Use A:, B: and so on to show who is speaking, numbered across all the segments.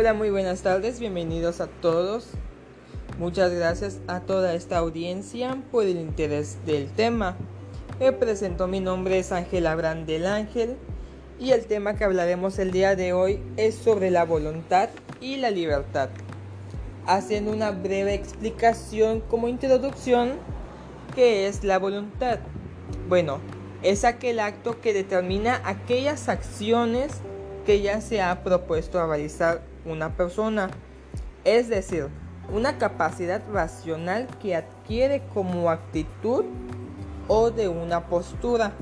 A: Hola, muy buenas tardes, bienvenidos a todos. Muchas gracias a toda esta audiencia por el interés del tema. Me presento, mi nombre es Ángel Abraham del Ángel y el tema que hablaremos el día de hoy es sobre la voluntad y la libertad. Haciendo una breve explicación como introducción, ¿qué es la voluntad? Bueno, es aquel acto que determina aquellas acciones que ya se ha propuesto a realizar una persona, es decir, una capacidad racional que adquiere como actitud o de una postura.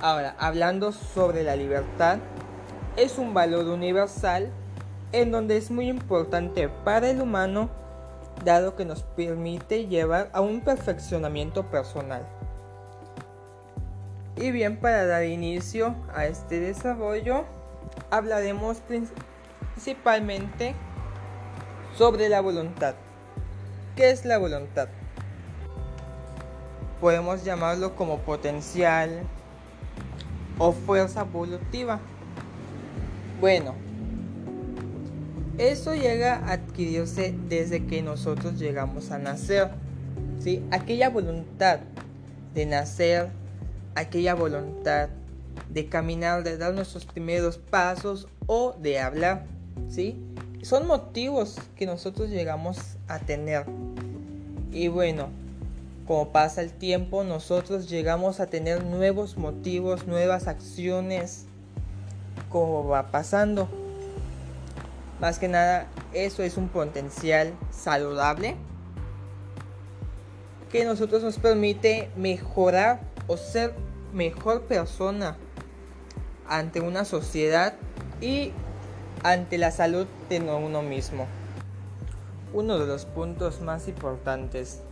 A: Ahora, hablando sobre la libertad, es un valor universal en donde es muy importante para el humano dado que nos permite llevar a un perfeccionamiento personal. Y bien, para dar inicio a este desarrollo, hablaremos principalmente sobre la voluntad. ¿Qué es la voluntad? Podemos llamarlo como potencial o fuerza evolutiva. Bueno, eso llega a adquirirse desde que nosotros llegamos a nacer. ¿sí? Aquella voluntad de nacer, aquella voluntad de caminar, de dar nuestros primeros pasos o de hablar. ¿Sí? Son motivos que nosotros llegamos a tener. Y bueno, como pasa el tiempo, nosotros llegamos a tener nuevos motivos, nuevas acciones, como va pasando. Más que nada, eso es un potencial saludable que nosotros nos permite mejorar o ser mejor persona ante una sociedad y ante la salud de uno mismo. Uno de los puntos más importantes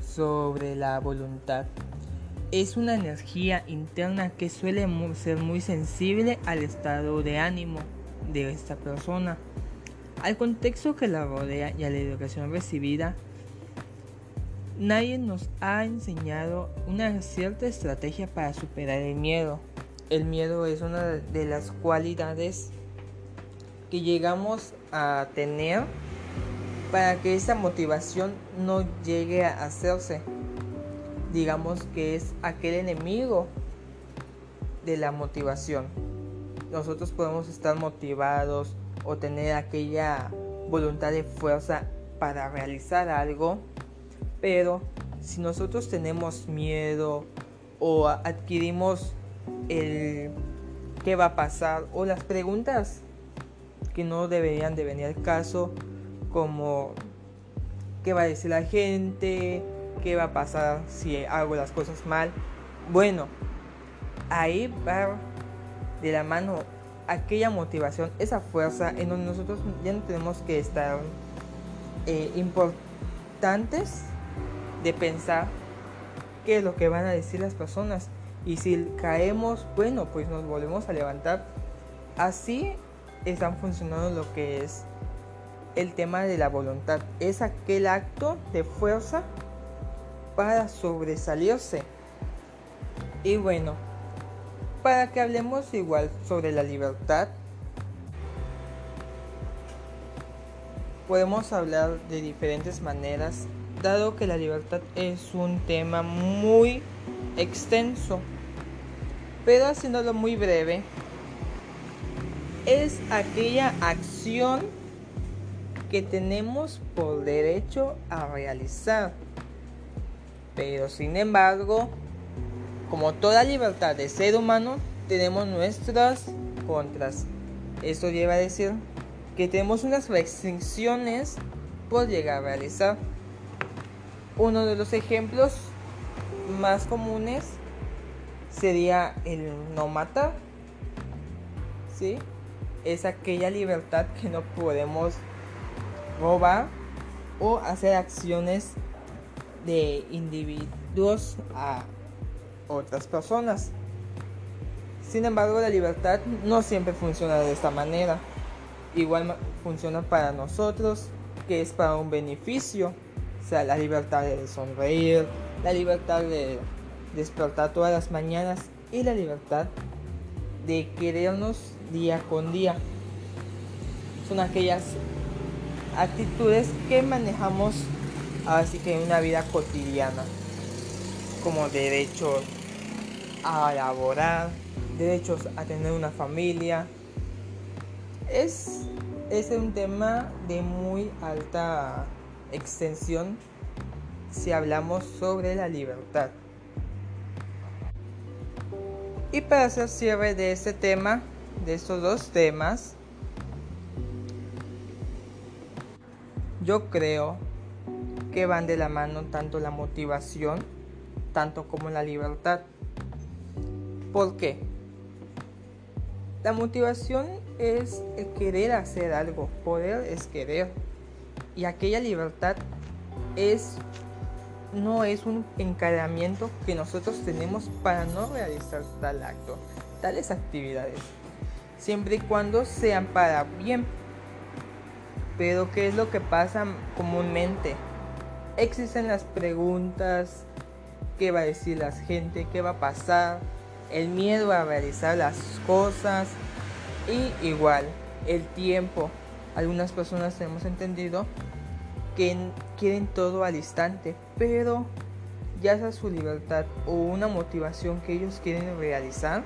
A: sobre la voluntad es una energía interna que suele ser muy sensible al estado de ánimo de esta persona, al contexto que la rodea y a la educación recibida. Nadie nos ha enseñado una cierta estrategia para superar el miedo. El miedo es una de las cualidades que llegamos a tener para que esa motivación no llegue a hacerse. Digamos que es aquel enemigo de la motivación. Nosotros podemos estar motivados o tener aquella voluntad de fuerza para realizar algo, pero si nosotros tenemos miedo o adquirimos el qué va a pasar o las preguntas que no deberían de venir al caso, como qué va a decir la gente, qué va a pasar si hago las cosas mal. Bueno, ahí va de la mano aquella motivación, esa fuerza en donde nosotros ya no tenemos que estar eh, importantes de pensar qué es lo que van a decir las personas. Y si caemos, bueno, pues nos volvemos a levantar. Así están funcionando lo que es el tema de la voluntad. Es aquel acto de fuerza para sobresalirse. Y bueno, para que hablemos igual sobre la libertad, podemos hablar de diferentes maneras, dado que la libertad es un tema muy extenso. Pero haciéndolo muy breve, es aquella acción que tenemos por derecho a realizar. Pero sin embargo, como toda libertad de ser humano, tenemos nuestras contras. Esto lleva a decir que tenemos unas restricciones por llegar a realizar. Uno de los ejemplos más comunes sería el no matar. ¿Sí? Es aquella libertad que no podemos robar o hacer acciones de individuos a otras personas. Sin embargo, la libertad no siempre funciona de esta manera. Igual funciona para nosotros, que es para un beneficio. O sea, la libertad de sonreír, la libertad de despertar todas las mañanas y la libertad de querernos día con día. son aquellas actitudes que manejamos así que en una vida cotidiana, como derechos a laborar, derechos a tener una familia. Es, es un tema de muy alta extensión si hablamos sobre la libertad. Y para hacer cierre de este tema, de estos dos temas, yo creo que van de la mano tanto la motivación, tanto como la libertad. ¿Por qué? La motivación es el querer hacer algo, poder es querer. Y aquella libertad es no es un encadenamiento que nosotros tenemos para no realizar tal acto, tales actividades, siempre y cuando sean para bien. Pero ¿qué es lo que pasa comúnmente? Existen las preguntas, ¿qué va a decir la gente? ¿Qué va a pasar? El miedo a realizar las cosas y igual el tiempo. Algunas personas hemos entendido que quieren todo al instante, pero ya sea su libertad o una motivación que ellos quieren realizar,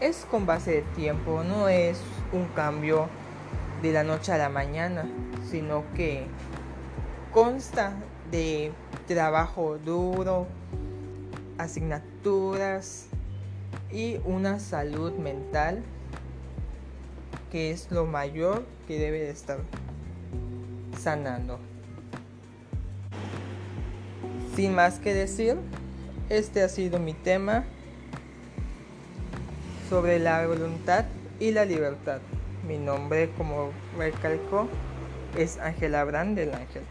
A: es con base de tiempo, no es un cambio de la noche a la mañana, sino que consta de trabajo duro, asignaturas y una salud mental que es lo mayor que debe de estar sanando. Sin más que decir, este ha sido mi tema sobre la voluntad y la libertad. Mi nombre, como recalco, es Ángel Abraham del Ángel.